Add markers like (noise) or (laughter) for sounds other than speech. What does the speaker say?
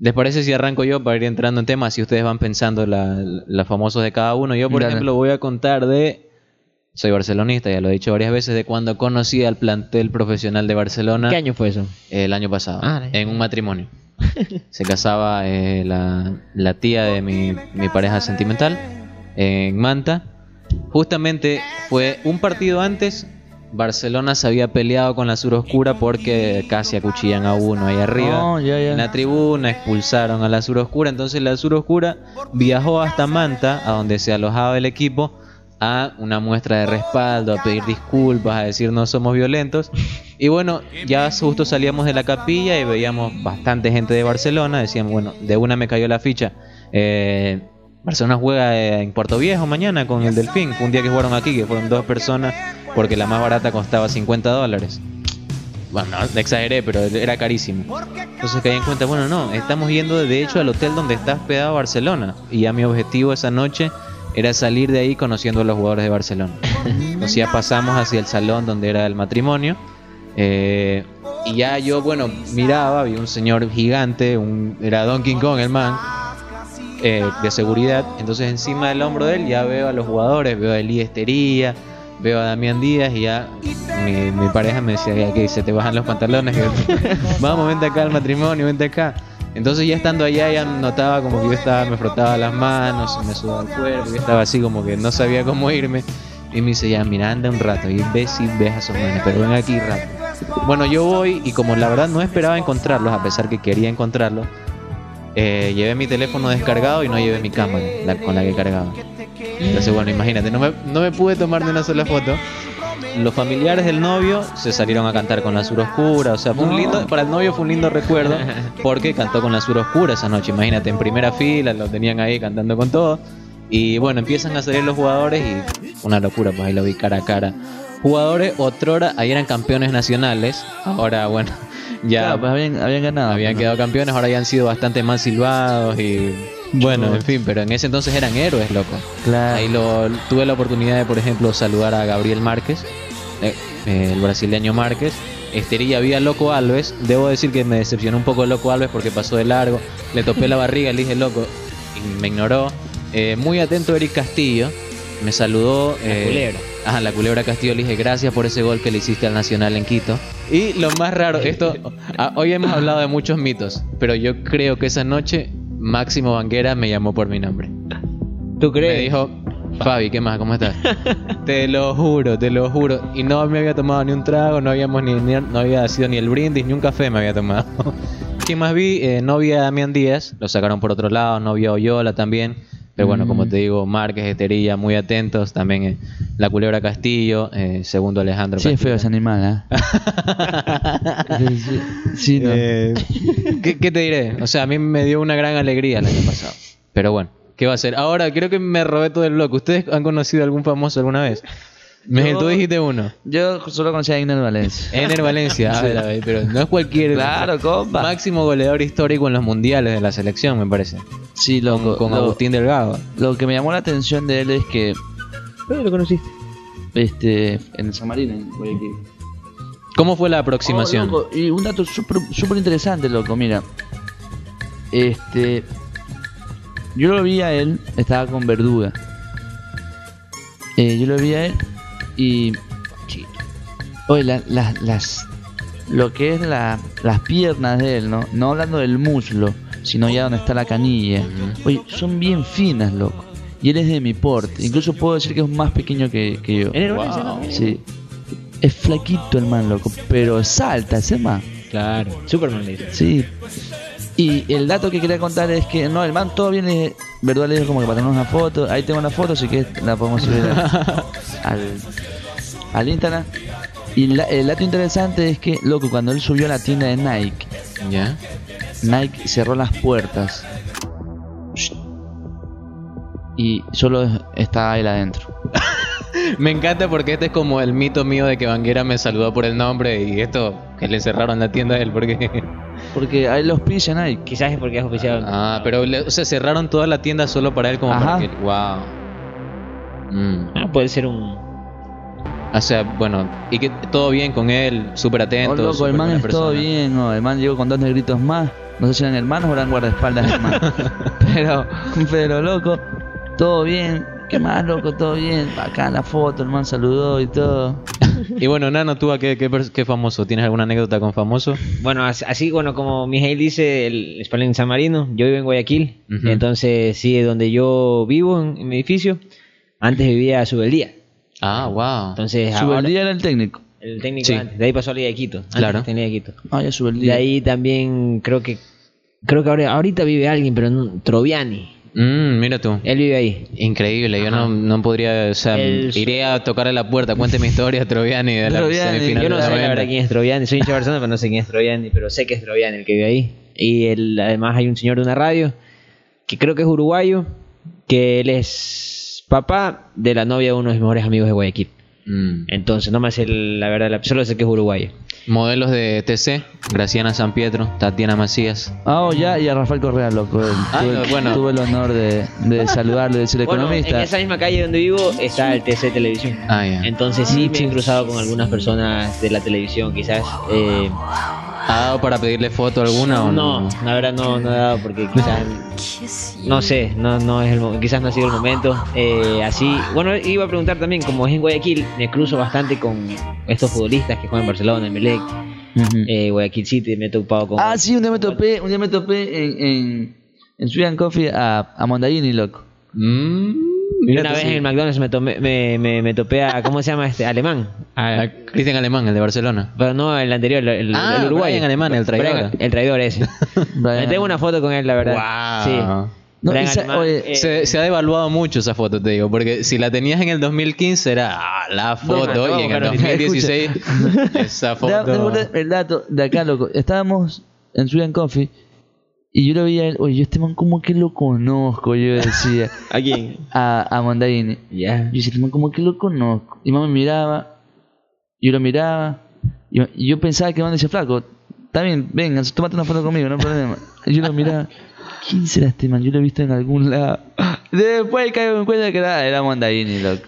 ¿Les parece si arranco yo para ir entrando en temas si ustedes van pensando la- los famosos de cada uno? Yo, por Dale. ejemplo, voy a contar de... Soy barcelonista, ya lo he dicho varias veces, de cuando conocí al plantel profesional de Barcelona ¿Qué año fue eso? el año pasado, Ah, en un matrimonio. (laughs) Se casaba eh, la, la tía de mi, mi pareja sentimental en Manta. Justamente fue un partido antes, Barcelona se había peleado con la Sur Oscura porque casi acuchillan a uno ahí arriba. Oh. En la tribuna expulsaron a la Sur Oscura, entonces la Sur Oscura viajó hasta Manta, a donde se alojaba el equipo, a una muestra de respaldo, a pedir disculpas, a decir no somos violentos. Y bueno, ya justo salíamos de la capilla y veíamos bastante gente de Barcelona, decían, bueno, de una me cayó la ficha. Eh, Barcelona juega en Puerto Viejo mañana con el Delfín. Fue un día que jugaron aquí, que fueron dos personas, porque la más barata costaba 50 dólares. Bueno, no, exageré, pero era carísimo. Entonces caí en cuenta, bueno, no, estamos yendo de hecho al hotel donde está hospedado Barcelona. Y ya mi objetivo esa noche era salir de ahí conociendo a los jugadores de Barcelona. (laughs) Entonces ya pasamos hacia el salón donde era el matrimonio. eh, y ya yo, bueno, miraba, vi un señor gigante, un, era Donkey Kong el man, eh, de seguridad. Entonces encima del hombro de él ya veo a los jugadores, veo a Elías Estería, veo a Damián Díaz y ya mi, pareja me decía "Ya que se te bajan los pantalones, (laughs) vamos, vente acá al matrimonio, vente acá. Entonces ya estando allá ya notaba como que yo estaba, me frotaba las manos, me sudaba el cuerpo, yo estaba así como que no sabía cómo irme. Y me dice, ya, mira, anda un rato y ve si ves a esos manes, pero ven aquí rápido. Bueno, yo voy y como la verdad no esperaba encontrarlos, a pesar que quería encontrarlos, eh, llevé mi teléfono descargado y no llevé mi cámara con la que cargaba. Entonces, bueno, imagínate, no me, no me pude tomar ni una sola foto. Los familiares del novio se salieron a cantar con la sur oscura, o sea, fue un lindo, para el novio fue un lindo recuerdo (laughs) porque cantó con la sur oscura esa noche, imagínate, en primera fila, lo tenían ahí cantando con todo. Y bueno, empiezan a salir los jugadores y una locura, pues ahí lo vi cara a cara. Jugadores, otrora, ahí eran campeones nacionales, ahora bueno, ya Claro, pues habían, habían ganado. habían ¿no? quedado campeones, ahora ya han sido bastante más silbados y bueno, en fin, pero en ese entonces eran héroes, loco. Claro. Ahí lo, tuve la oportunidad de, por ejemplo, saludar a Gabriel Márquez, eh, eh, el brasileño Márquez. Estería vi a Loco Alves. Debo decir que me decepcionó un poco Loco Alves porque pasó de largo. Le topé la barriga, le dije Loco y me ignoró. Eh, muy atento Eric Castillo. Me saludó. La eh, culebra. Ajá, la culebra Castillo le dije gracias por ese gol que le hiciste al Nacional en Quito. Y lo más raro, esto, (laughs) ah, hoy hemos hablado de muchos mitos, pero yo creo que esa noche Máximo Banguera me llamó por mi nombre. ¿Tú crees? Me dijo, Fabi, ¿qué más? ¿Cómo estás? (laughs) te lo juro, te lo juro. Y no me había tomado ni un trago, no habíamos ni, ni- no había sido ni el brindis, ni un café me había tomado. (laughs) ¿Quién más vi? Eh, novia Damián Díaz, lo sacaron por otro lado, novia Oyola también. Pero bueno, como Mm. te digo, Márquez, Esterilla, muy atentos. También eh, la culebra Castillo, eh, segundo Alejandro Sí, es Castillo. feo ese animal, ¿ah? (laughs) sí, sí, no. Eh, ¿qué, qué te diré? O sea, a mí me dio una gran alegría el año pasado. Pero bueno, ¿qué va a ser? Ahora, creo que me robé todo el bloque. ¿Ustedes han conocido algún famoso alguna vez? Miguel, Yo- tú dijiste uno. Yo solo conocía a Igner Valencia. Ener Valencia, a ver, a ver, pero no es cualquier Claro, compa. máximo goleador histórico en los mundiales de la selección, me parece. Sí, loco. con lo, Agustín Delgado. lo que me llamó la atención de él es que ¿Dónde lo conociste? este en el San Marino, en Guayaquil. ¿Cómo fue la aproximación? Oh, loco, y un dato súper súper interesante, loco, mira. Este. Yo lo vi a él, estaba con Verduga. Eh, yo lo vi a él y. Oye, la- la- las. Lo que es la, las piernas de él, ¿no? No hablando del muslo, sino ya donde está la canilla. Oye, son bien finas, loco. Y él es de mi porte. Incluso puedo decir que es más pequeño que, que yo. ¿Ener Wow. Sí. Es flaquito el man, loco. Pero salta ese man. Claro. Superman le dice. Sí. Y el dato que quería contar es que no, el man todo viene. Verdad le dijo como que para tener una foto. Ahí tengo una foto, así que la podemos subir al, (laughs) al Instagram. Y la- el dato interesante es que, loco, cuando él subió a la tienda de Nike, ¿Ya? Nike cerró las puertas. Y solo estaba él adentro. (laughs) Me encanta porque este es como el mito mío de que Banguera me saludó por el nombre y esto que le cerraron la tienda a él porque... (laughs) Porque a él los pilla Nike. Quizás es porque es oficial. Ah, pero le- o sea, cerraron toda la tienda solo para él como Ajá. para que... Wow. Mm. Ah, puede ser un. O sea, bueno, y que todo bien con él, súper Oh, atento. loco, súper el man es todo persona. bien, oh, el man llegó con dos negritos más No sé si eran hermanos o eran guardaespaldas hermanos. (laughs) pero, pero loco, todo bien. ¿Qué más, loco? Todo bien. Acá la foto, el man saludó y todo. (laughs) Y bueno, Nano, ¿tú a qué, qué, qué famoso? ¿Tienes alguna anécdota con famoso? Bueno, as- así, bueno, como Mijail dice, el Spalling San Marino, yo vivo en Guayaquil, Ujú. entonces sí, donde yo vivo en, en mi edificio, antes vivía a Subeldía. Ah, wow. Entonces, Su ahora- el día era el técnico. el técnico Sí. antes, de ahí pasó a Liga de Quito. Antes Claro. tenía de Quito. Ah, ya sube el De ahí también creo que creo que ahora, ahorita vive alguien, pero no, Troviani. Mm, mira tú. Él vive ahí. Increíble, yo no, no podría, o sea, El- iré a tocarle la puerta, cuénteme historia, (laughs) Troviani, de la Troviani, semifinal Yo no sé la 90. verdad quién es Troviani, soy hincha de Barcelona, pero no sé quién es Troviani, pero sé que es Troviani el que vive ahí. Y él, además hay un señor de una radio que creo que es uruguayo, que él es papá de la novia de uno de mis mejores amigos de Guayaquil. Mm. Entonces, no me sé la verdad, solo sé que es uruguayo. Modelos de TC, Graciana San Pietro, Tatiana Macías. Ah, oh, ya, y a Rafael Correa, loco. Ah, tuve, no, bueno. tuve el honor de, de saludarlo, de ser Bueno, en economista. esa misma calle donde vivo está el TC Televisión. Ah, ya. Entonces sí me he cruzado con algunas personas de la televisión, quizás. eh, ¿Ha dado para pedirle foto alguna o no? no, la verdad no, no he dado porque quizás no sé, no, no es el, quizás no ha sido el momento. Eh, así, bueno, iba a preguntar también, como es en Guayaquil, me cruzo bastante con estos futbolistas que juegan en Barcelona, en Melec, Ujú. eh, Guayaquil City, me he topado con. Ah, sí, un día me topé, un día me topé en, en, en Coffee a, a Mondaini, loco. Mm, Y una vez sí. en el McDonald's me, tomé- me, me, me topé a, ¿cómo se llama este? Alemán. A- A Cristian Alemán, el de Barcelona. pero no, el anterior, el, Ah, el uruguayo. Brian Alemán, el traidor. Brian- el traidor ese. (laughs) Me tengo una foto con él, la verdad. Wow. Sí. No, esa- Alemán, oye, eh, Se, se ha devaluado mucho esa foto, te digo, porque si la tenías en el 2015 era ah, la foto no, y en el pero- 2016 esa Da- (laughs) foto. da- el dato de acá, loco. Estábamos en Sweet and Coffee y yo lo vi a él. Oye, yo este man como que lo conozco, yo decía. (laughs) ¿A quién? a, a Mondaini. Ya. Yo decía, este man como que lo conozco. Y mamá me miraba, yo lo miraba. Y, y yo pensaba que man decía, flaco, está bien, venga, tómate una foto conmigo, no hay problema. Yo lo miraba. ¿Quién será este man? Yo lo he visto en algún lado. (laughs) Después caigo en cuenta que era, era Mondaini, loco.